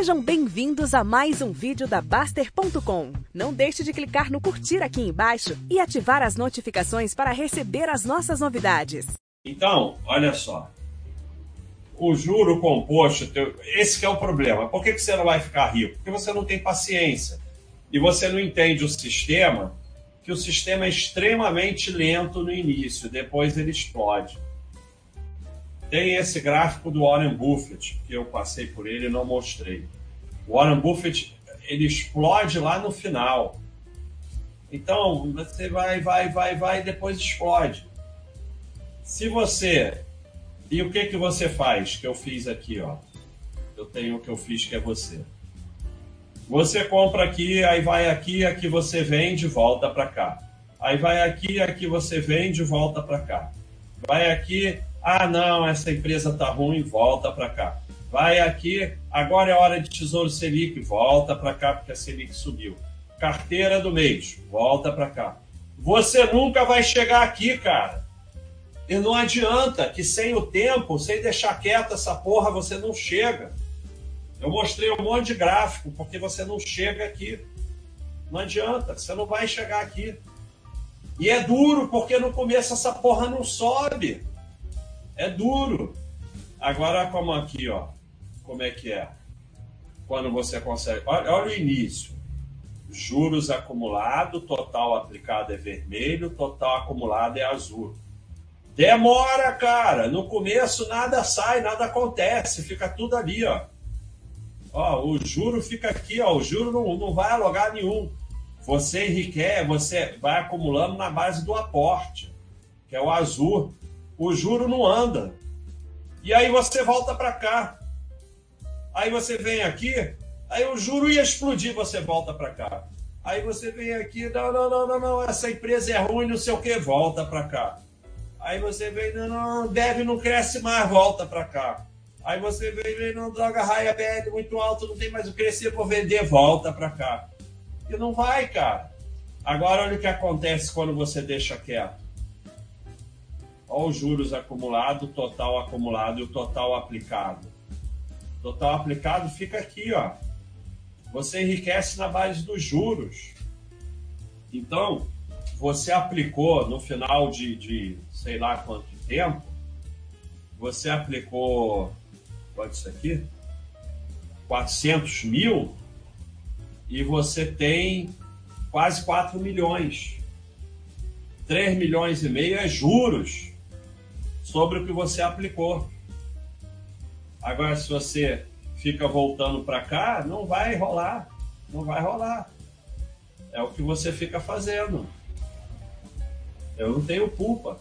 Sejam bem-vindos a mais um vídeo da Baster.com. Não deixe de clicar no curtir aqui embaixo e ativar as notificações para receber as nossas novidades. Então, olha só. O juro composto, esse é o problema. Por que você não vai ficar rico? Porque você não tem paciência. E você não entende o sistema, que o sistema é extremamente lento no início, depois ele explode. Tem esse gráfico do Warren Buffett, que eu passei por ele e não mostrei. O Warren Buffett, ele explode lá no final. Então, você vai, vai, vai, vai e depois explode. Se você... E o que, que você faz? Que eu fiz aqui, ó. Eu tenho o que eu fiz, que é você. Você compra aqui, aí vai aqui, aqui você vende, volta para cá. Aí vai aqui, aqui você vende, volta para cá. Vai aqui, ah, não, essa empresa tá ruim, volta para cá. Vai aqui, agora é hora de Tesouro Selic, volta para cá porque a Selic subiu. Carteira do mês, volta para cá. Você nunca vai chegar aqui, cara. E não adianta que sem o tempo, sem deixar quieta essa porra, você não chega. Eu mostrei um monte de gráfico, porque você não chega aqui. Não adianta, você não vai chegar aqui. E é duro, porque no começo essa porra não sobe. É duro. Agora, como aqui, ó. Como é que é? Quando você consegue. Olha, olha o início. Juros acumulado, total aplicado é vermelho, total acumulado é azul. Demora, cara. No começo nada sai, nada acontece, fica tudo ali, ó. Ó, o juro fica aqui, ó. O juro não, não vai a lugar nenhum. Você enriquece, você vai acumulando na base do aporte, que é o azul o juro não anda. E aí você volta para cá. Aí você vem aqui, aí o juro ia explodir, você volta para cá. Aí você vem aqui, não, não, não, não, não, essa empresa é ruim, não sei o que, volta para cá. Aí você vem, não, não, deve não cresce mais, volta para cá. Aí você vem, não, droga, raia BL muito alto, não tem mais o crescer, vou vender, volta para cá. E não vai, cara. Agora olha o que acontece quando você deixa quieto. Olha os juros acumulado, total acumulado e o total aplicado. Total aplicado fica aqui, ó. Você enriquece na base dos juros. Então, você aplicou no final de, de sei lá quanto tempo, você aplicou, quanto isso aqui? 400 mil e você tem quase 4 milhões. 3 milhões e meio é juros sobre o que você aplicou. Agora, se você fica voltando para cá, não vai rolar. Não vai rolar. É o que você fica fazendo. Eu não tenho culpa.